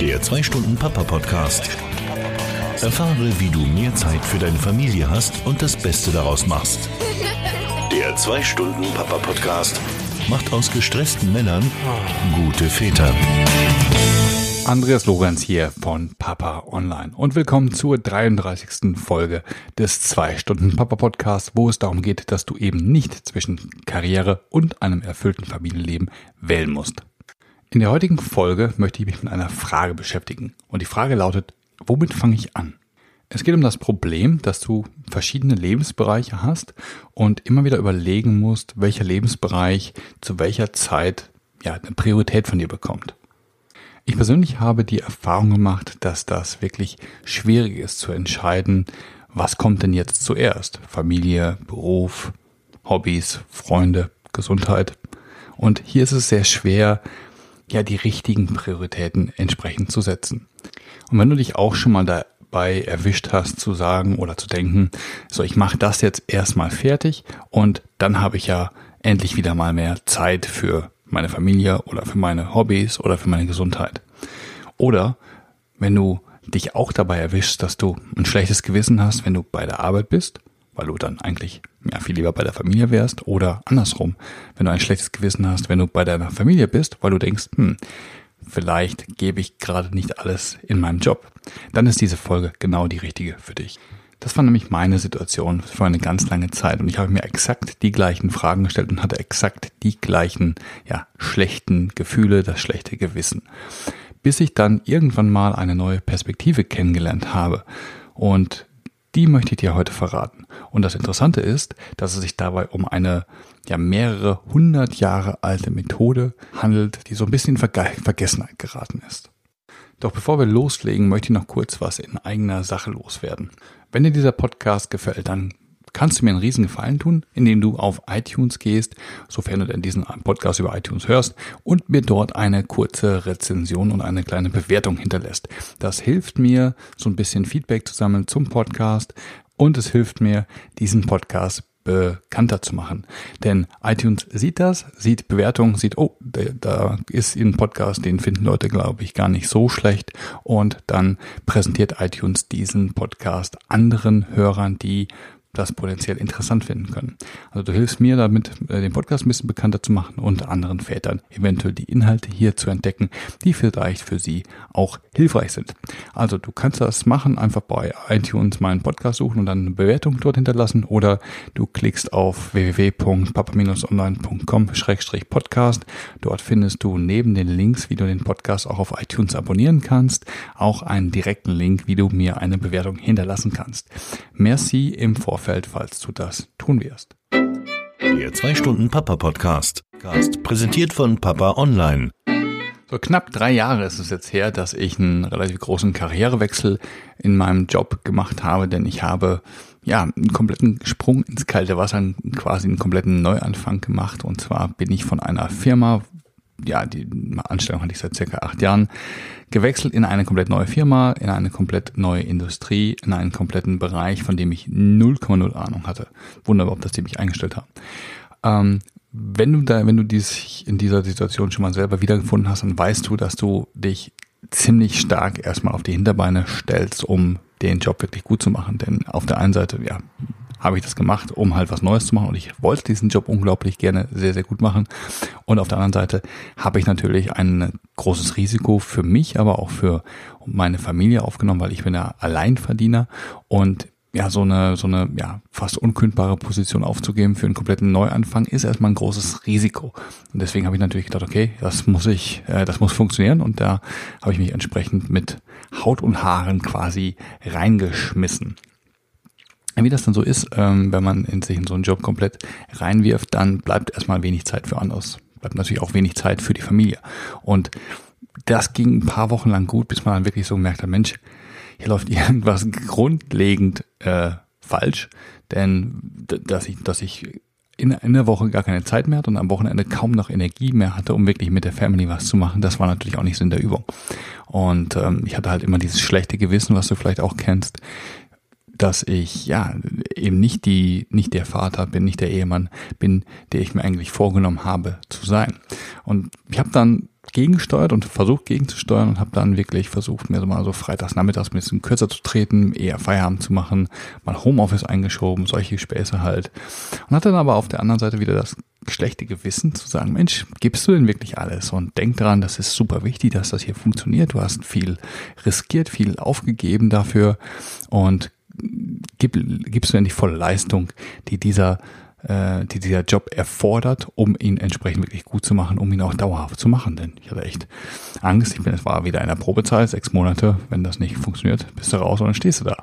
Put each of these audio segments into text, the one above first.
Der 2-Stunden-Papa-Podcast. Erfahre, wie du mehr Zeit für deine Familie hast und das Beste daraus machst. Der 2-Stunden-Papa-Podcast macht aus gestressten Männern gute Väter. Andreas Lorenz hier von Papa Online und willkommen zur 33. Folge des 2-Stunden-Papa-Podcasts, wo es darum geht, dass du eben nicht zwischen Karriere und einem erfüllten Familienleben wählen musst. In der heutigen Folge möchte ich mich mit einer Frage beschäftigen. Und die Frage lautet, womit fange ich an? Es geht um das Problem, dass du verschiedene Lebensbereiche hast und immer wieder überlegen musst, welcher Lebensbereich zu welcher Zeit ja, eine Priorität von dir bekommt. Ich persönlich habe die Erfahrung gemacht, dass das wirklich schwierig ist zu entscheiden, was kommt denn jetzt zuerst? Familie, Beruf, Hobbys, Freunde, Gesundheit. Und hier ist es sehr schwer, ja die richtigen Prioritäten entsprechend zu setzen. Und wenn du dich auch schon mal dabei erwischt hast zu sagen oder zu denken, so ich mache das jetzt erstmal fertig und dann habe ich ja endlich wieder mal mehr Zeit für meine Familie oder für meine Hobbys oder für meine Gesundheit. Oder wenn du dich auch dabei erwischst, dass du ein schlechtes Gewissen hast, wenn du bei der Arbeit bist weil du dann eigentlich ja, viel lieber bei der Familie wärst oder andersrum, wenn du ein schlechtes Gewissen hast, wenn du bei deiner Familie bist, weil du denkst, hm, vielleicht gebe ich gerade nicht alles in meinem Job, dann ist diese Folge genau die richtige für dich. Das war nämlich meine Situation für eine ganz lange Zeit und ich habe mir exakt die gleichen Fragen gestellt und hatte exakt die gleichen, ja, schlechten Gefühle, das schlechte Gewissen. Bis ich dann irgendwann mal eine neue Perspektive kennengelernt habe und die möchte ich dir heute verraten. Und das Interessante ist, dass es sich dabei um eine ja mehrere hundert Jahre alte Methode handelt, die so ein bisschen in Vergessenheit geraten ist. Doch bevor wir loslegen, möchte ich noch kurz was in eigener Sache loswerden. Wenn dir dieser Podcast gefällt, dann kannst du mir einen riesen Gefallen tun, indem du auf iTunes gehst, sofern du denn diesen Podcast über iTunes hörst, und mir dort eine kurze Rezension und eine kleine Bewertung hinterlässt. Das hilft mir, so ein bisschen Feedback zu sammeln zum Podcast und es hilft mir, diesen Podcast bekannter zu machen. Denn iTunes sieht das, sieht Bewertungen, sieht, oh, da ist ein Podcast, den finden Leute, glaube ich, gar nicht so schlecht. Und dann präsentiert iTunes diesen Podcast anderen Hörern, die das potenziell interessant finden können. Also du hilfst mir damit, äh, den Podcast ein bisschen bekannter zu machen und anderen Vätern eventuell die Inhalte hier zu entdecken, die vielleicht für sie auch hilfreich sind. Also du kannst das machen, einfach bei iTunes meinen Podcast suchen und dann eine Bewertung dort hinterlassen oder du klickst auf www.papa-online.com-podcast. Dort findest du neben den Links, wie du den Podcast auch auf iTunes abonnieren kannst, auch einen direkten Link, wie du mir eine Bewertung hinterlassen kannst. Merci im Vorfeld Vorfeld, falls du das tun wirst. Der 2-Stunden-Papa-Podcast. Präsentiert von Papa Online. So knapp drei Jahre ist es jetzt her, dass ich einen relativ großen Karrierewechsel in meinem Job gemacht habe, denn ich habe ja einen kompletten Sprung ins kalte Wasser, quasi einen kompletten Neuanfang gemacht. Und zwar bin ich von einer Firma, ja, die Anstellung hatte ich seit circa acht Jahren, gewechselt in eine komplett neue Firma, in eine komplett neue Industrie, in einen kompletten Bereich, von dem ich 0,0 Ahnung hatte. Wunderbar, dass die mich eingestellt haben. Ähm, wenn du da, wenn du dich in dieser Situation schon mal selber wiedergefunden hast, dann weißt du, dass du dich ziemlich stark erstmal auf die Hinterbeine stellst, um den Job wirklich gut zu machen. Denn auf der einen Seite, ja, habe ich das gemacht, um halt was Neues zu machen und ich wollte diesen Job unglaublich gerne sehr, sehr gut machen. Und auf der anderen Seite habe ich natürlich ein großes Risiko für mich, aber auch für meine Familie aufgenommen, weil ich bin ja Alleinverdiener und ja, so eine, so eine, ja, fast unkündbare Position aufzugeben für einen kompletten Neuanfang ist erstmal ein großes Risiko. Und deswegen habe ich natürlich gedacht, okay, das muss ich, äh, das muss funktionieren und da habe ich mich entsprechend mit Haut und Haaren quasi reingeschmissen. Wie das dann so ist, ähm, wenn man in sich in so einen Job komplett reinwirft, dann bleibt erstmal wenig Zeit für anderes. Bleibt natürlich auch wenig Zeit für die Familie. Und das ging ein paar Wochen lang gut, bis man dann wirklich so gemerkt hat, Mensch, hier läuft irgendwas grundlegend äh, falsch, denn dass ich, dass ich in, in der Woche gar keine Zeit mehr hatte und am Wochenende kaum noch Energie mehr hatte, um wirklich mit der Family was zu machen, das war natürlich auch nicht so in der Übung. Und ähm, ich hatte halt immer dieses schlechte Gewissen, was du vielleicht auch kennst, dass ich ja eben nicht die nicht der Vater bin, nicht der Ehemann bin, der ich mir eigentlich vorgenommen habe zu sein. Und ich habe dann gegengesteuert und versucht gegenzusteuern und habe dann wirklich versucht, mir so mal so freitags nachmittags ein bisschen kürzer zu treten, eher Feierabend zu machen, mal Homeoffice eingeschoben, solche Späße halt. Und hatte dann aber auf der anderen Seite wieder das schlechte Gewissen zu sagen, Mensch, gibst du denn wirklich alles? Und denk dran, das ist super wichtig, dass das hier funktioniert. Du hast viel riskiert, viel aufgegeben dafür und gib, gibst du die volle Leistung, die dieser äh, die dieser Job erfordert, um ihn entsprechend wirklich gut zu machen, um ihn auch dauerhaft zu machen. Denn ich hatte echt Angst. Ich bin, es war wieder in der Probezeit, sechs Monate. Wenn das nicht funktioniert, bist du raus und dann stehst du da.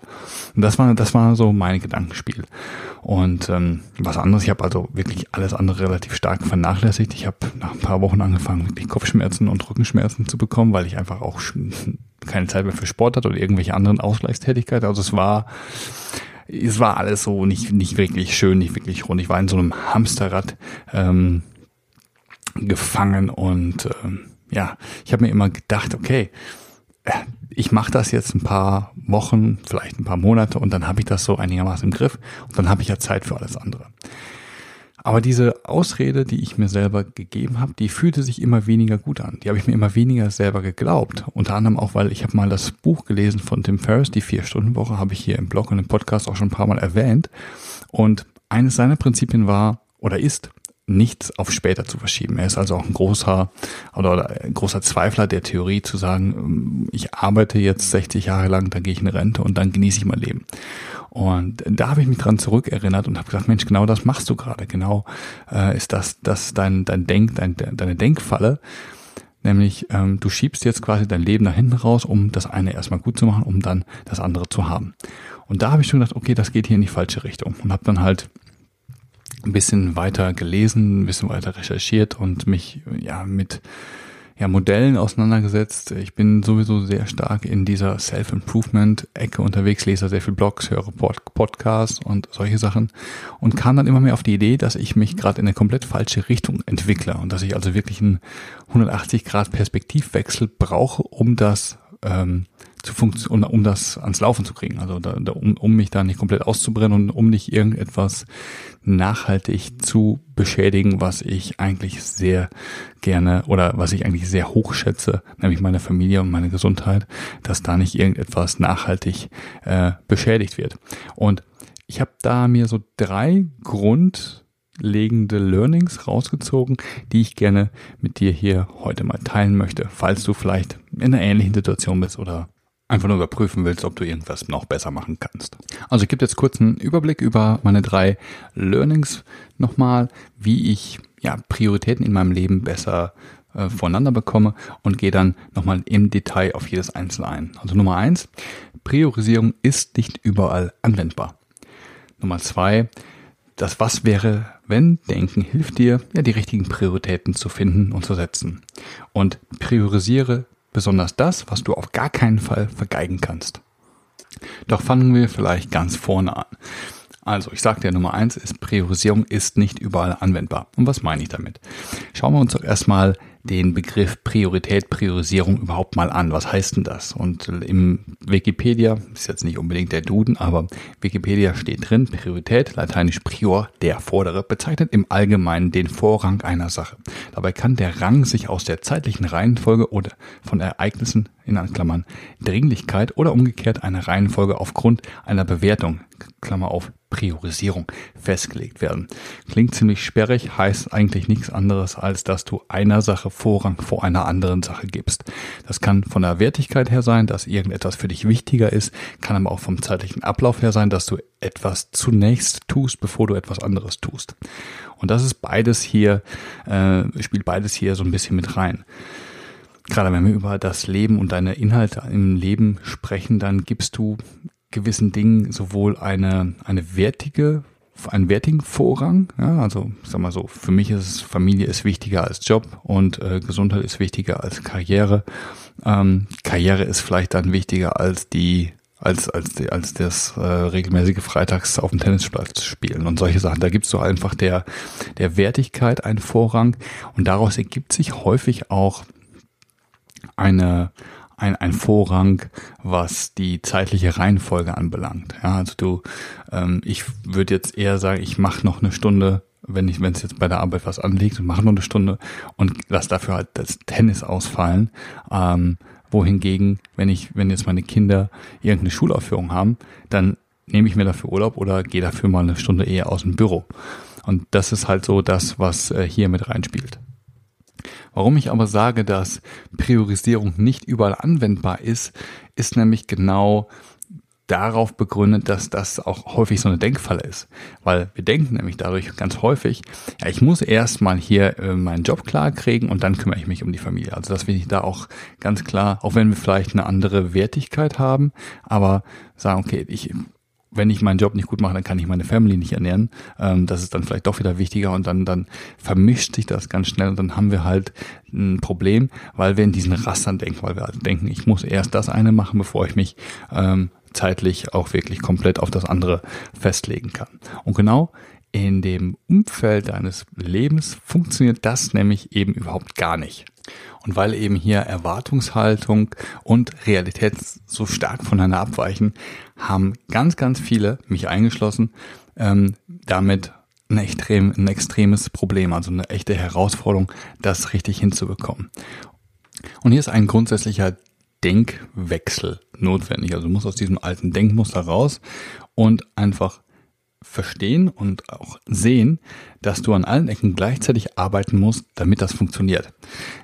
Und das war, das war so mein Gedankenspiel. Und ähm, was anderes, ich habe also wirklich alles andere relativ stark vernachlässigt. Ich habe nach ein paar Wochen angefangen, wirklich Kopfschmerzen und Rückenschmerzen zu bekommen, weil ich einfach auch keine Zeit mehr für Sport hatte oder irgendwelche anderen Ausgleichstätigkeiten. Also es war es war alles so nicht, nicht wirklich schön, nicht wirklich rund. Ich war in so einem Hamsterrad ähm, gefangen und ähm, ja, ich habe mir immer gedacht, okay, äh, ich mache das jetzt ein paar Wochen, vielleicht ein paar Monate und dann habe ich das so einigermaßen im Griff und dann habe ich ja Zeit für alles andere. Aber diese Ausrede, die ich mir selber gegeben habe, die fühlte sich immer weniger gut an. Die habe ich mir immer weniger selber geglaubt. Unter anderem auch, weil ich habe mal das Buch gelesen von Tim Ferriss, die Vier-Stunden-Woche, habe ich hier im Blog und im Podcast auch schon ein paar Mal erwähnt. Und eines seiner Prinzipien war oder ist, nichts auf später zu verschieben. Er ist also auch ein großer oder, ein großer Zweifler der Theorie zu sagen, ähm, ich arbeite jetzt 60 Jahre lang, dann gehe ich in Rente und dann genieße ich mein Leben. Und da habe ich mich dran zurückerinnert und habe gesagt, Mensch, genau das machst du gerade. Genau äh, ist das, das dein, dein Denk, dein, deine Denkfalle. Nämlich, ähm, du schiebst jetzt quasi dein Leben nach hinten raus, um das eine erstmal gut zu machen, um dann das andere zu haben. Und da habe ich schon gedacht, okay, das geht hier in die falsche Richtung. Und habe dann halt ein bisschen weiter gelesen, ein bisschen weiter recherchiert und mich ja mit ja, Modellen auseinandergesetzt. Ich bin sowieso sehr stark in dieser Self-Improvement-Ecke unterwegs, lese sehr viel Blogs, höre Pod Podcasts und solche Sachen und kam dann immer mehr auf die Idee, dass ich mich gerade in eine komplett falsche Richtung entwickle und dass ich also wirklich einen 180 Grad Perspektivwechsel brauche, um das ähm, zu funktionieren, um, um das ans Laufen zu kriegen. Also da, da, um, um mich da nicht komplett auszubrennen und um nicht irgendetwas nachhaltig zu beschädigen, was ich eigentlich sehr gerne oder was ich eigentlich sehr hoch schätze, nämlich meine Familie und meine Gesundheit, dass da nicht irgendetwas nachhaltig äh, beschädigt wird. Und ich habe da mir so drei grundlegende Learnings rausgezogen, die ich gerne mit dir hier heute mal teilen möchte, falls du vielleicht in einer ähnlichen Situation bist oder einfach nur überprüfen willst, ob du irgendwas noch besser machen kannst. Also ich gebe jetzt kurz einen Überblick über meine drei Learnings nochmal, wie ich ja, Prioritäten in meinem Leben besser äh, voneinander bekomme und gehe dann nochmal im Detail auf jedes Einzelne ein. Also Nummer eins, Priorisierung ist nicht überall anwendbar. Nummer zwei, das Was wäre, wenn Denken hilft dir, ja, die richtigen Prioritäten zu finden und zu setzen. Und priorisiere besonders das, was du auf gar keinen Fall vergeigen kannst. Doch fangen wir vielleicht ganz vorne an. Also, ich sagte ja, Nummer eins ist, Priorisierung ist nicht überall anwendbar. Und was meine ich damit? Schauen wir uns doch erstmal den Begriff Priorität, Priorisierung überhaupt mal an. Was heißt denn das? Und im Wikipedia, ist jetzt nicht unbedingt der Duden, aber Wikipedia steht drin, Priorität, lateinisch prior, der Vordere, bezeichnet im Allgemeinen den Vorrang einer Sache. Dabei kann der Rang sich aus der zeitlichen Reihenfolge oder von Ereignissen, in Klammern, Dringlichkeit oder umgekehrt einer Reihenfolge aufgrund einer Bewertung, Klammer auf, Priorisierung festgelegt werden. Klingt ziemlich sperrig, heißt eigentlich nichts anderes, als dass du einer Sache Vorrang vor einer anderen Sache gibst. Das kann von der Wertigkeit her sein, dass irgendetwas für dich wichtiger ist, kann aber auch vom zeitlichen Ablauf her sein, dass du etwas zunächst tust, bevor du etwas anderes tust. Und das ist beides hier, äh, spielt beides hier so ein bisschen mit rein. Gerade wenn wir über das Leben und deine Inhalte im Leben sprechen, dann gibst du gewissen Dingen sowohl eine, eine wertige, einen wertigen Vorrang. Ja, also ich sag mal so, für mich ist Familie ist wichtiger als Job und äh, Gesundheit ist wichtiger als Karriere. Ähm, Karriere ist vielleicht dann wichtiger als die als als als das äh, regelmäßige Freitags auf dem Tennisplatz spielen und solche Sachen. Da gibst du einfach der der Wertigkeit einen Vorrang und daraus ergibt sich häufig auch eine ein, ein Vorrang, was die zeitliche Reihenfolge anbelangt. Ja, also du, ähm, ich würde jetzt eher sagen, ich mache noch eine Stunde wenn ich, wenn es jetzt bei der Arbeit was anliegt und mache nur eine Stunde und lass dafür halt das Tennis ausfallen. Ähm, wohingegen, wenn ich, wenn jetzt meine Kinder irgendeine Schulaufführung haben, dann nehme ich mir dafür Urlaub oder gehe dafür mal eine Stunde eher aus dem Büro. Und das ist halt so das, was äh, hier mit reinspielt. Warum ich aber sage, dass Priorisierung nicht überall anwendbar ist, ist nämlich genau darauf begründet, dass das auch häufig so eine Denkfalle ist. Weil wir denken nämlich dadurch ganz häufig, ja, ich muss erst mal hier äh, meinen Job klar kriegen und dann kümmere ich mich um die Familie. Also das will ich da auch ganz klar, auch wenn wir vielleicht eine andere Wertigkeit haben, aber sagen, okay, ich wenn ich meinen Job nicht gut mache, dann kann ich meine Family nicht ernähren. Ähm, das ist dann vielleicht doch wieder wichtiger und dann, dann vermischt sich das ganz schnell und dann haben wir halt ein Problem, weil wir in diesen Rastern denken, weil wir also denken, ich muss erst das eine machen, bevor ich mich ähm, zeitlich auch wirklich komplett auf das andere festlegen kann. Und genau in dem Umfeld deines Lebens funktioniert das nämlich eben überhaupt gar nicht. Und weil eben hier Erwartungshaltung und Realität so stark voneinander abweichen, haben ganz, ganz viele, mich eingeschlossen, ähm, damit ein, extrem, ein extremes Problem, also eine echte Herausforderung, das richtig hinzubekommen. Und hier ist ein grundsätzlicher Denkwechsel notwendig. Also du musst aus diesem alten Denkmuster raus und einfach verstehen und auch sehen, dass du an allen Ecken gleichzeitig arbeiten musst, damit das funktioniert.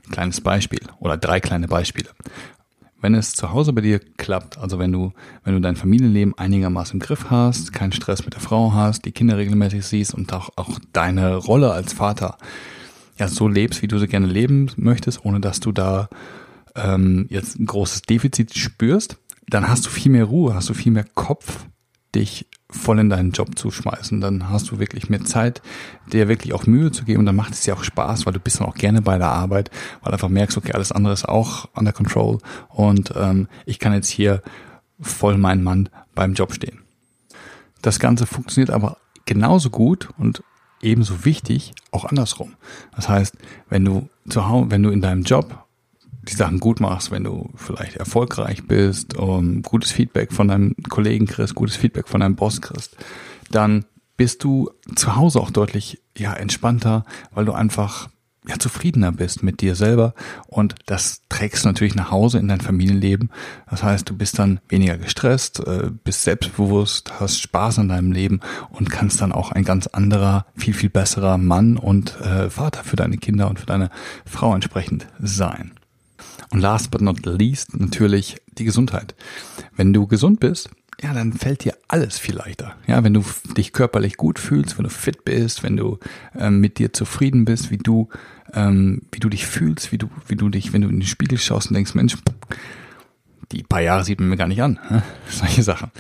Ein kleines Beispiel oder drei kleine Beispiele. Wenn es zu Hause bei dir klappt, also wenn du, wenn du dein Familienleben einigermaßen im Griff hast, keinen Stress mit der Frau hast, die Kinder regelmäßig siehst und auch, auch deine Rolle als Vater ja so lebst, wie du sie gerne leben möchtest, ohne dass du da ähm, jetzt ein großes Defizit spürst, dann hast du viel mehr Ruhe, hast du viel mehr Kopf, dich voll in deinen Job zu schmeißen. Dann hast du wirklich mehr Zeit, dir wirklich auch Mühe zu geben und dann macht es dir auch Spaß, weil du bist dann auch gerne bei der Arbeit, weil du einfach merkst, okay, alles andere ist auch under control und ähm, ich kann jetzt hier voll mein Mann beim Job stehen. Das Ganze funktioniert aber genauso gut und ebenso wichtig auch andersrum. Das heißt, wenn du zu Hause, wenn du in deinem Job die Sachen gut machst, wenn du vielleicht erfolgreich bist, um, gutes Feedback von deinem Kollegen kriegst, gutes Feedback von deinem Boss kriegst, dann bist du zu Hause auch deutlich ja entspannter, weil du einfach ja zufriedener bist mit dir selber und das trägst du natürlich nach Hause in dein Familienleben. Das heißt, du bist dann weniger gestresst, äh, bist selbstbewusst, hast Spaß an deinem Leben und kannst dann auch ein ganz anderer, viel viel besserer Mann und äh, Vater für deine Kinder und für deine Frau entsprechend sein. Und last but not least natürlich die Gesundheit. Wenn du gesund bist, ja, dann fällt dir alles viel leichter. Ja, wenn du dich körperlich gut fühlst, wenn du fit bist, wenn du ähm, mit dir zufrieden bist, wie du, ähm, wie du dich fühlst, wie du, wie du dich, wenn du in den Spiegel schaust und denkst, Mensch, die paar Jahre sieht man mir gar nicht an, solche Sachen.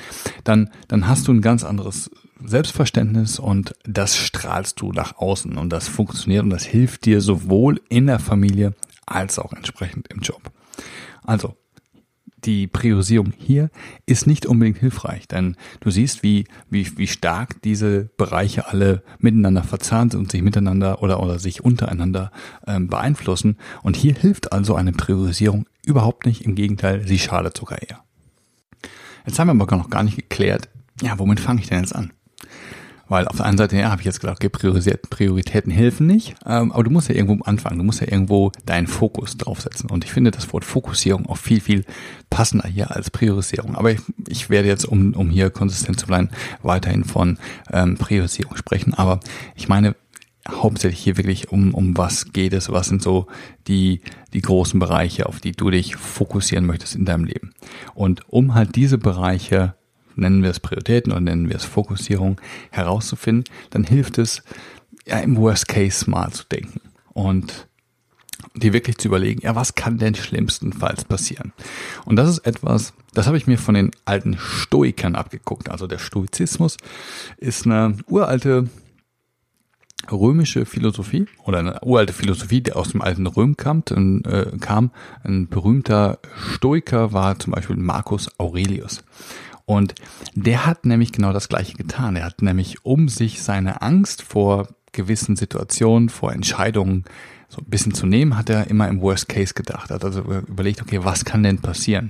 Dann, dann hast du ein ganz anderes Selbstverständnis und das strahlst du nach außen und das funktioniert und das hilft dir sowohl in der Familie als auch entsprechend im Job. Also, die Priorisierung hier ist nicht unbedingt hilfreich, denn du siehst, wie, wie, wie stark diese Bereiche alle miteinander verzahnt sind und sich miteinander oder, oder sich untereinander ähm, beeinflussen. Und hier hilft also eine Priorisierung überhaupt nicht. Im Gegenteil, sie schadet sogar eher. Jetzt haben wir aber noch gar nicht geklärt, ja, womit fange ich denn jetzt an? Weil auf der einen Seite, ja, habe ich jetzt gedacht, okay, Prioritäten helfen nicht, ähm, aber du musst ja irgendwo anfangen, du musst ja irgendwo deinen Fokus draufsetzen. Und ich finde das Wort Fokussierung auch viel, viel passender hier als Priorisierung. Aber ich, ich werde jetzt, um, um hier konsistent zu bleiben, weiterhin von ähm, Priorisierung sprechen. Aber ich meine, hauptsächlich hier wirklich um, um was geht es, was sind so die, die großen Bereiche, auf die du dich fokussieren möchtest in deinem Leben. Und um halt diese Bereiche nennen wir es Prioritäten oder nennen wir es Fokussierung, herauszufinden, dann hilft es, ja, im Worst Case mal zu denken und dir wirklich zu überlegen, ja, was kann denn schlimmstenfalls passieren? Und das ist etwas, das habe ich mir von den alten Stoikern abgeguckt. Also der Stoizismus ist eine uralte römische Philosophie oder eine uralte Philosophie, die aus dem alten Röm kam. Ein, äh, kam. ein berühmter Stoiker war zum Beispiel Marcus Aurelius. Und der hat nämlich genau das Gleiche getan. Er hat nämlich, um sich seine Angst vor gewissen Situationen, vor Entscheidungen so ein bisschen zu nehmen, hat er immer im Worst Case gedacht. Hat also überlegt, okay, was kann denn passieren?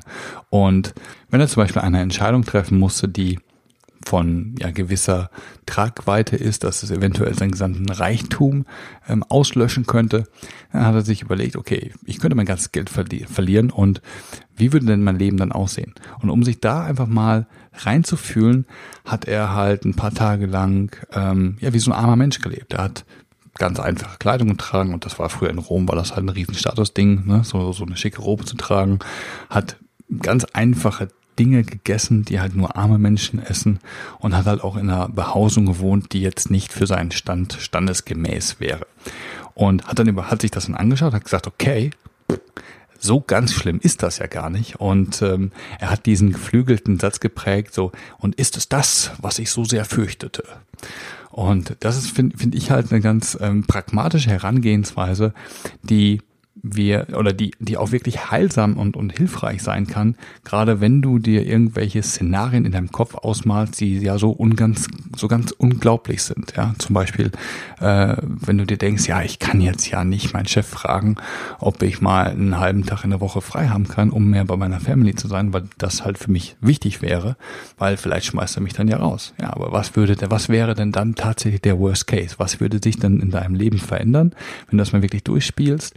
Und wenn er zum Beispiel eine Entscheidung treffen musste, die von ja, gewisser Tragweite ist, dass es eventuell seinen gesamten Reichtum ähm, auslöschen könnte, dann hat er sich überlegt, okay, ich könnte mein ganzes Geld verli verlieren und wie würde denn mein Leben dann aussehen? Und um sich da einfach mal reinzufühlen, hat er halt ein paar Tage lang ähm, ja wie so ein armer Mensch gelebt. Er hat ganz einfache Kleidung getragen und das war früher in Rom, war das halt ein riesen Statusding, ne? so, so eine schicke Robe zu tragen, hat ganz einfache Dinge gegessen, die halt nur arme Menschen essen und hat halt auch in einer Behausung gewohnt, die jetzt nicht für seinen Stand standesgemäß wäre. Und hat dann über, hat sich das dann angeschaut, hat gesagt, okay, so ganz schlimm ist das ja gar nicht. Und ähm, er hat diesen geflügelten Satz geprägt, so, und ist es das, was ich so sehr fürchtete? Und das ist, finde find ich halt eine ganz ähm, pragmatische Herangehensweise, die wir oder die, die auch wirklich heilsam und, und hilfreich sein kann, gerade wenn du dir irgendwelche Szenarien in deinem Kopf ausmalst, die ja so ungans, so ganz unglaublich sind. Ja, zum Beispiel, äh, wenn du dir denkst, ja, ich kann jetzt ja nicht meinen Chef fragen, ob ich mal einen halben Tag in der Woche frei haben kann, um mehr bei meiner Family zu sein, weil das halt für mich wichtig wäre, weil vielleicht schmeißt er mich dann ja raus. Ja, aber was würde der, was wäre denn dann tatsächlich der Worst Case? Was würde sich dann in deinem Leben verändern, wenn du das mal wirklich durchspielst?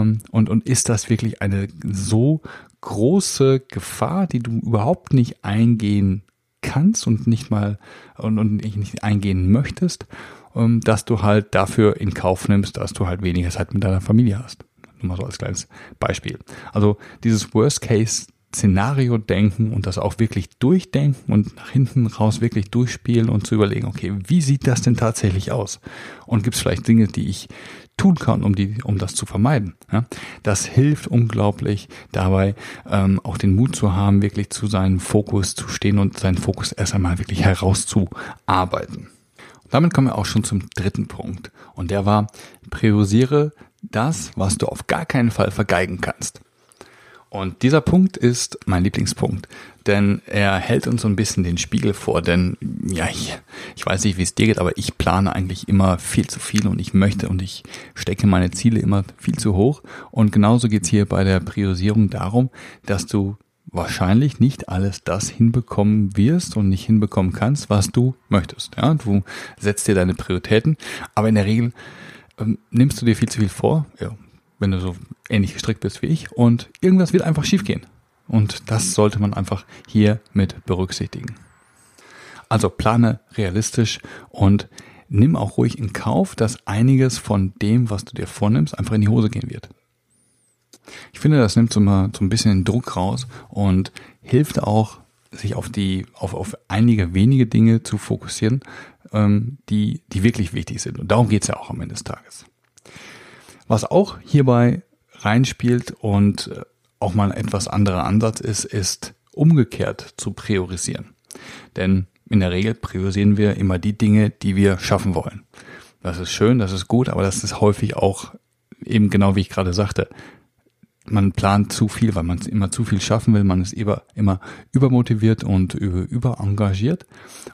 Ähm, und, und ist das wirklich eine so große Gefahr, die du überhaupt nicht eingehen kannst und nicht mal und, und nicht eingehen möchtest, ähm, dass du halt dafür in Kauf nimmst, dass du halt weniger Zeit mit deiner Familie hast. Nur mal so als kleines Beispiel. Also dieses Worst Case Szenario denken und das auch wirklich durchdenken und nach hinten raus wirklich durchspielen und zu überlegen, okay, wie sieht das denn tatsächlich aus? Und gibt es vielleicht Dinge, die ich tun kann, um die, um das zu vermeiden. Ja? Das hilft unglaublich dabei, ähm, auch den Mut zu haben, wirklich zu seinem Fokus zu stehen und seinen Fokus erst einmal wirklich herauszuarbeiten. Und damit kommen wir auch schon zum dritten Punkt. Und der war, priorisiere das, was du auf gar keinen Fall vergeigen kannst. Und dieser Punkt ist mein Lieblingspunkt, denn er hält uns so ein bisschen den Spiegel vor, denn ja, ich, ich weiß nicht, wie es dir geht, aber ich plane eigentlich immer viel zu viel und ich möchte und ich stecke meine Ziele immer viel zu hoch. Und genauso geht's hier bei der Priorisierung darum, dass du wahrscheinlich nicht alles das hinbekommen wirst und nicht hinbekommen kannst, was du möchtest. Ja, du setzt dir deine Prioritäten, aber in der Regel ähm, nimmst du dir viel zu viel vor. Ja, wenn du so ähnlich gestrickt bist wie ich und irgendwas wird einfach schiefgehen. Und das sollte man einfach hier mit berücksichtigen. Also plane realistisch und nimm auch ruhig in Kauf, dass einiges von dem, was du dir vornimmst, einfach in die Hose gehen wird. Ich finde, das nimmt so mal so ein bisschen den Druck raus und hilft auch, sich auf die, auf, auf einige wenige Dinge zu fokussieren, ähm, die, die wirklich wichtig sind. Und darum geht's ja auch am Ende des Tages. Was auch hierbei reinspielt und äh, auch mal ein etwas anderer Ansatz ist, ist umgekehrt zu priorisieren. Denn in der Regel priorisieren wir immer die Dinge, die wir schaffen wollen. Das ist schön, das ist gut, aber das ist häufig auch eben genau wie ich gerade sagte. Man plant zu viel, weil man immer zu viel schaffen will. Man ist immer, immer übermotiviert und überengagiert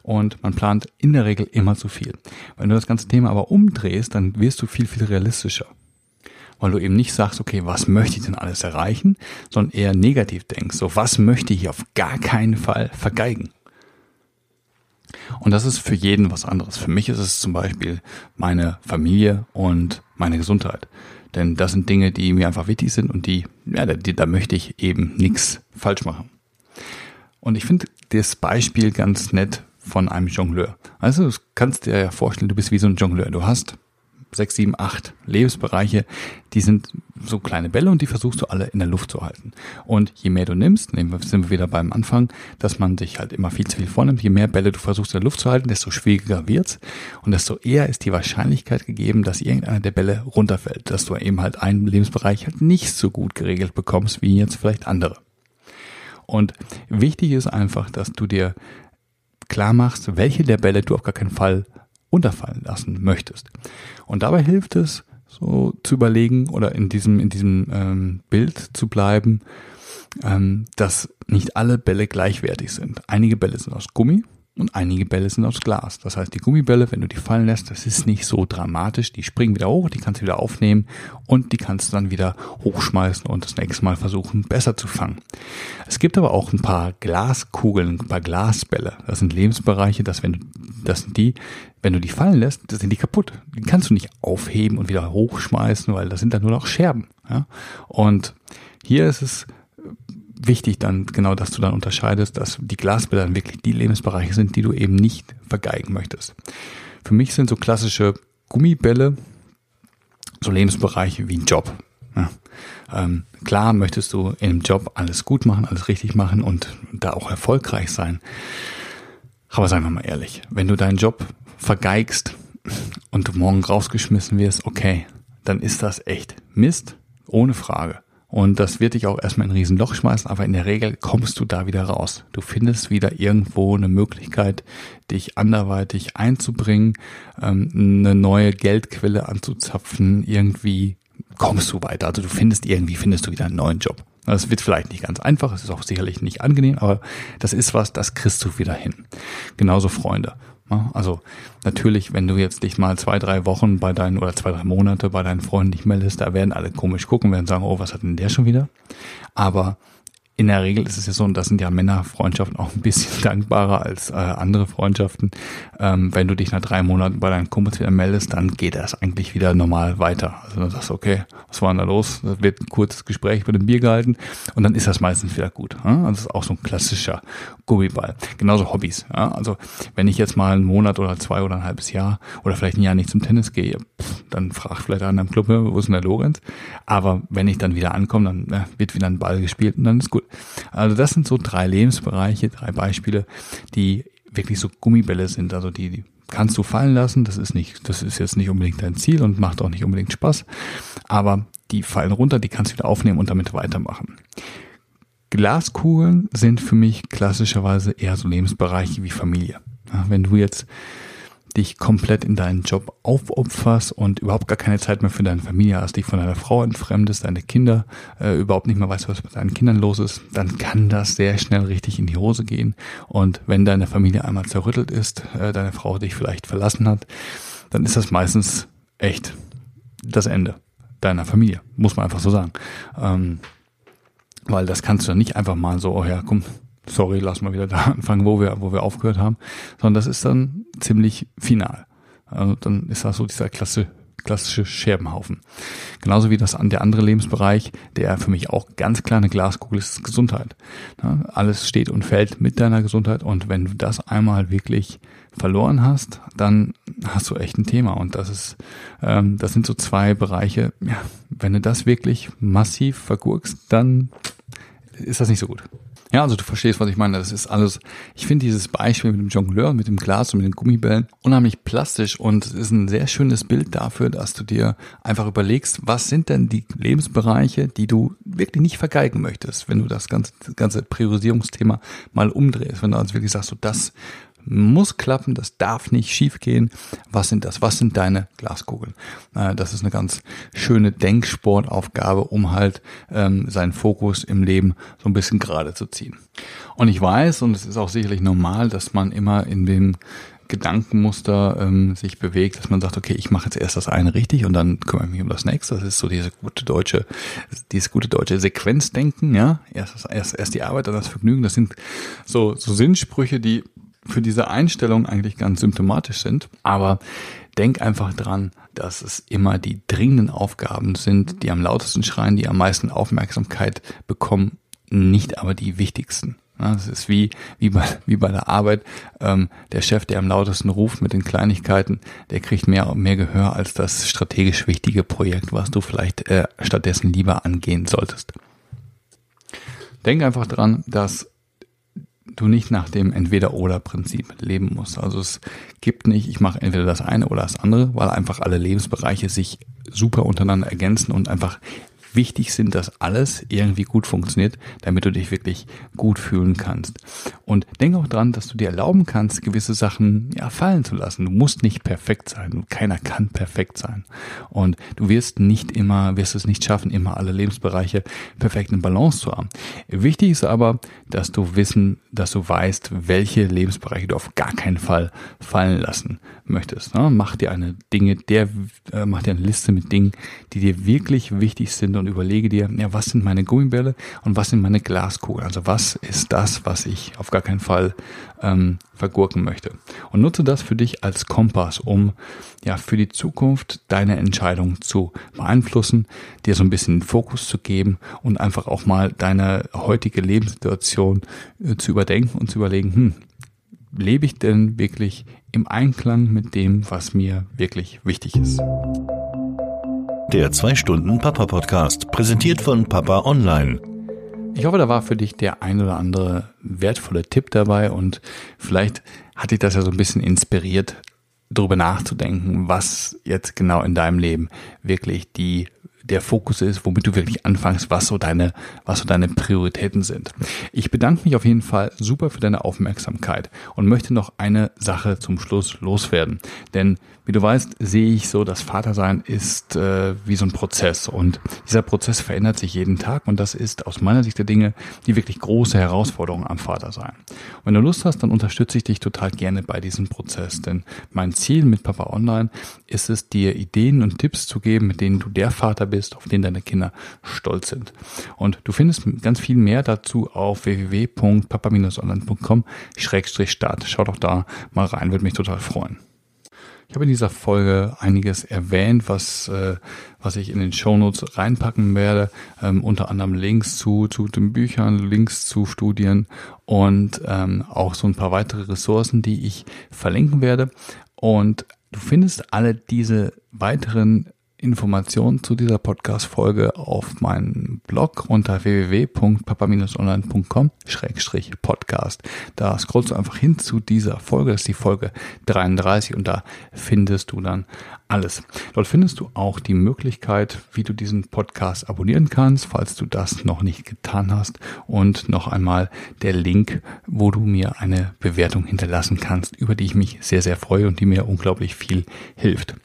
und man plant in der Regel immer zu viel. Wenn du das ganze Thema aber umdrehst, dann wirst du viel, viel realistischer weil du eben nicht sagst, okay, was möchte ich denn alles erreichen, sondern eher negativ denkst, so was möchte ich auf gar keinen Fall vergeigen. Und das ist für jeden was anderes. Für mich ist es zum Beispiel meine Familie und meine Gesundheit. Denn das sind Dinge, die mir einfach wichtig sind und die, ja, die, da möchte ich eben nichts falsch machen. Und ich finde das Beispiel ganz nett von einem Jongleur. Also du kannst dir ja vorstellen, du bist wie so ein Jongleur. Du hast sechs, sieben, acht Lebensbereiche, die sind so kleine Bälle und die versuchst du alle in der Luft zu halten. Und je mehr du nimmst, sind wir wieder beim Anfang, dass man sich halt immer viel zu viel vornimmt, je mehr Bälle du versuchst in der Luft zu halten, desto schwieriger wird's und desto eher ist die Wahrscheinlichkeit gegeben, dass irgendeiner der Bälle runterfällt, dass du eben halt einen Lebensbereich halt nicht so gut geregelt bekommst wie jetzt vielleicht andere. Und wichtig ist einfach, dass du dir klar machst, welche der Bälle du auf gar keinen Fall runterfallen lassen möchtest. Und dabei hilft es, so zu überlegen oder in diesem, in diesem ähm, Bild zu bleiben, ähm, dass nicht alle Bälle gleichwertig sind. Einige Bälle sind aus Gummi, und einige Bälle sind aus Glas. Das heißt, die Gummibälle, wenn du die fallen lässt, das ist nicht so dramatisch. Die springen wieder hoch, die kannst du wieder aufnehmen und die kannst du dann wieder hochschmeißen und das nächste Mal versuchen, besser zu fangen. Es gibt aber auch ein paar Glaskugeln, ein paar Glasbälle. Das sind Lebensbereiche, dass wenn du, das sind die, wenn du die fallen lässt, das sind die kaputt. Die kannst du nicht aufheben und wieder hochschmeißen, weil das sind dann nur noch Scherben. Ja? Und hier ist es wichtig dann genau, dass du dann unterscheidest, dass die Glasbilder dann wirklich die Lebensbereiche sind, die du eben nicht vergeigen möchtest. Für mich sind so klassische Gummibälle so Lebensbereiche wie ein Job. Ja. Ähm, klar möchtest du einem Job alles gut machen, alles richtig machen und da auch erfolgreich sein. Aber sagen wir mal ehrlich, wenn du deinen Job vergeigst und du morgen rausgeschmissen wirst, okay, dann ist das echt Mist, ohne Frage. Und das wird dich auch erstmal in ein Riesenloch schmeißen, aber in der Regel kommst du da wieder raus. Du findest wieder irgendwo eine Möglichkeit, dich anderweitig einzubringen, ähm, eine neue Geldquelle anzuzapfen, irgendwie kommst du weiter. Also du findest irgendwie, findest du wieder einen neuen Job. Das wird vielleicht nicht ganz einfach, es ist auch sicherlich nicht angenehm, aber das ist was, das kriegst du wieder hin. Genauso Freunde. Also natürlich, wenn du jetzt dich mal zwei, drei Wochen bei deinen oder zwei, drei Monate bei deinen Freunden nicht meldest, da werden alle komisch gucken, werden sagen, oh, was hat denn der schon wieder? Aber in der Regel ist es ja so, und das sind ja Männerfreundschaften auch ein bisschen dankbarer als äh, andere Freundschaften. Ähm, wenn du dich nach drei Monaten bei deinen Kumpels wieder meldest, dann geht das eigentlich wieder normal weiter. Also dann sagst du, okay, was war denn da los? Das wird ein kurzes Gespräch über dem Bier gehalten und dann ist das meistens wieder gut. Ja? Also das ist auch so ein klassischer Gummiball. Genauso Hobbys. Ja? Also wenn ich jetzt mal einen Monat oder zwei oder ein halbes Jahr oder vielleicht ein Jahr nicht zum Tennis gehe, pff, dann fragt vielleicht einer im Club, wo ist denn der Lorenz? Aber wenn ich dann wieder ankomme, dann ja, wird wieder ein Ball gespielt und dann ist gut. Also das sind so drei Lebensbereiche, drei Beispiele, die wirklich so Gummibälle sind, also die, die kannst du fallen lassen, das ist nicht, das ist jetzt nicht unbedingt dein Ziel und macht auch nicht unbedingt Spaß, aber die fallen runter, die kannst du wieder aufnehmen und damit weitermachen. Glaskugeln sind für mich klassischerweise eher so Lebensbereiche wie Familie. Wenn du jetzt dich komplett in deinen Job aufopferst und überhaupt gar keine Zeit mehr für deine Familie hast, dich von deiner Frau entfremdest, deine Kinder äh, überhaupt nicht mehr weißt, was mit deinen Kindern los ist, dann kann das sehr schnell richtig in die Hose gehen. Und wenn deine Familie einmal zerrüttelt ist, äh, deine Frau dich vielleicht verlassen hat, dann ist das meistens echt das Ende deiner Familie, muss man einfach so sagen. Ähm, weil das kannst du dann nicht einfach mal so, oh ja, komm, sorry, lass mal wieder da anfangen, wo wir, wo wir aufgehört haben, sondern das ist dann ziemlich final. Also dann ist das so dieser klasse, klassische Scherbenhaufen. Genauso wie das an der andere Lebensbereich, der für mich auch ganz kleine Glaskugel ist, ist Gesundheit. Alles steht und fällt mit deiner Gesundheit und wenn du das einmal wirklich verloren hast, dann hast du echt ein Thema. Und das ist, ähm, das sind so zwei Bereiche. Ja, wenn du das wirklich massiv vergurkst, dann ist das nicht so gut. Ja, also du verstehst, was ich meine. Das ist alles, ich finde dieses Beispiel mit dem Jongleur, mit dem Glas und mit den Gummibällen unheimlich plastisch und es ist ein sehr schönes Bild dafür, dass du dir einfach überlegst, was sind denn die Lebensbereiche, die du wirklich nicht vergeigen möchtest, wenn du das ganze, ganze Priorisierungsthema mal umdrehst, wenn du also wirklich sagst, so das muss klappen, das darf nicht schiefgehen. Was sind das? Was sind deine Glaskugeln? Das ist eine ganz schöne Denksportaufgabe, um halt ähm, seinen Fokus im Leben so ein bisschen gerade zu ziehen. Und ich weiß, und es ist auch sicherlich normal, dass man immer in dem Gedankenmuster ähm, sich bewegt, dass man sagt, okay, ich mache jetzt erst das eine richtig und dann kümmere ich mich um das nächste. Das ist so diese gute deutsche, dieses gute deutsche Sequenzdenken, ja. Erst, erst, erst die Arbeit, dann das Vergnügen. Das sind so, so Sinnsprüche, die für diese Einstellung eigentlich ganz symptomatisch sind. Aber denk einfach dran, dass es immer die dringenden Aufgaben sind, die am lautesten schreien, die am meisten Aufmerksamkeit bekommen, nicht aber die wichtigsten. Das ist wie, wie, bei, wie bei der Arbeit. Ähm, der Chef, der am lautesten ruft mit den Kleinigkeiten, der kriegt mehr, mehr Gehör als das strategisch wichtige Projekt, was du vielleicht äh, stattdessen lieber angehen solltest. Denk einfach dran, dass du nicht nach dem Entweder-Oder-Prinzip leben musst. Also es gibt nicht, ich mache entweder das eine oder das andere, weil einfach alle Lebensbereiche sich super untereinander ergänzen und einfach wichtig sind, dass alles irgendwie gut funktioniert, damit du dich wirklich gut fühlen kannst. Und denk auch dran, dass du dir erlauben kannst, gewisse Sachen ja, fallen zu lassen. Du musst nicht perfekt sein. Keiner kann perfekt sein. Und du wirst nicht immer, wirst es nicht schaffen, immer alle Lebensbereiche perfekt in Balance zu haben. Wichtig ist aber, dass du wissen, dass du weißt, welche Lebensbereiche du auf gar keinen Fall fallen lassen möchtest. Ne? Mach dir eine Dinge, der, äh, mach dir eine Liste mit Dingen, die dir wirklich wichtig sind und überlege dir, ja, was sind meine Gummibälle und was sind meine Glaskugeln? Also was ist das, was ich auf gar keinen Fall ähm, vergurken möchte? Und nutze das für dich als Kompass, um ja für die Zukunft deine Entscheidung zu beeinflussen, dir so ein bisschen Fokus zu geben und einfach auch mal deine heutige Lebenssituation äh, zu überdenken und zu überlegen, hm, lebe ich denn wirklich im Einklang mit dem, was mir wirklich wichtig ist? Der 2-Stunden-Papa-Podcast, präsentiert von Papa Online. Ich hoffe, da war für dich der ein oder andere wertvolle Tipp dabei und vielleicht hat dich das ja so ein bisschen inspiriert, darüber nachzudenken, was jetzt genau in deinem Leben wirklich die der Fokus ist, womit du wirklich anfängst, was so deine, was so deine Prioritäten sind. Ich bedanke mich auf jeden Fall super für deine Aufmerksamkeit und möchte noch eine Sache zum Schluss loswerden. Denn wie du weißt, sehe ich so, das Vatersein ist äh, wie so ein Prozess und dieser Prozess verändert sich jeden Tag und das ist aus meiner Sicht der Dinge die wirklich große Herausforderung am Vatersein. Wenn du Lust hast, dann unterstütze ich dich total gerne bei diesem Prozess, denn mein Ziel mit Papa Online ist es, dir Ideen und Tipps zu geben, mit denen du der Vater bist, auf den deine Kinder stolz sind. Und du findest ganz viel mehr dazu auf www.papa-online.com-start. Schau doch da mal rein, würde mich total freuen. Ich habe in dieser Folge einiges erwähnt, was, äh, was ich in den Shownotes reinpacken werde. Ähm, unter anderem Links zu, zu den Büchern, Links zu Studien und ähm, auch so ein paar weitere Ressourcen, die ich verlinken werde. Und du findest alle diese weiteren Informationen zu dieser Podcast-Folge auf meinem Blog unter www.papa-online.com-podcast. Da scrollst du einfach hin zu dieser Folge, das ist die Folge 33 und da findest du dann alles. Dort findest du auch die Möglichkeit, wie du diesen Podcast abonnieren kannst, falls du das noch nicht getan hast und noch einmal der Link, wo du mir eine Bewertung hinterlassen kannst, über die ich mich sehr, sehr freue und die mir unglaublich viel hilft.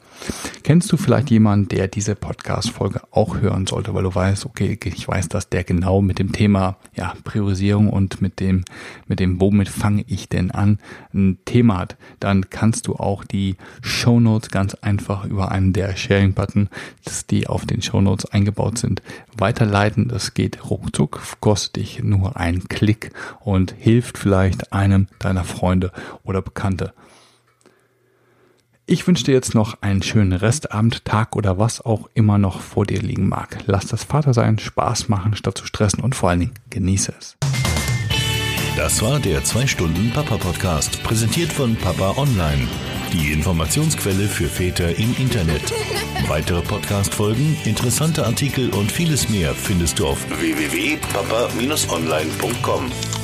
Kennst du vielleicht jemanden, der diese Podcast-Folge auch hören sollte, weil du weißt, okay, ich weiß, dass der genau mit dem Thema ja, Priorisierung und mit dem, mit dem, womit fange ich denn an, ein Thema hat, dann kannst du auch die Show Notes ganz einfach über einen der Sharing-Button, die auf den Show Notes eingebaut sind, weiterleiten. Das geht ruckzuck, kostet dich nur einen Klick und hilft vielleicht einem deiner Freunde oder Bekannte. Ich wünsche dir jetzt noch einen schönen Restabend, Tag oder was auch immer noch vor dir liegen mag. Lass das Vatersein Spaß machen, statt zu stressen und vor allen Dingen genieße es. Das war der 2-Stunden-Papa-Podcast, präsentiert von Papa Online. Die Informationsquelle für Väter im Internet. Weitere Podcast-Folgen, interessante Artikel und vieles mehr findest du auf www.papa-online.com.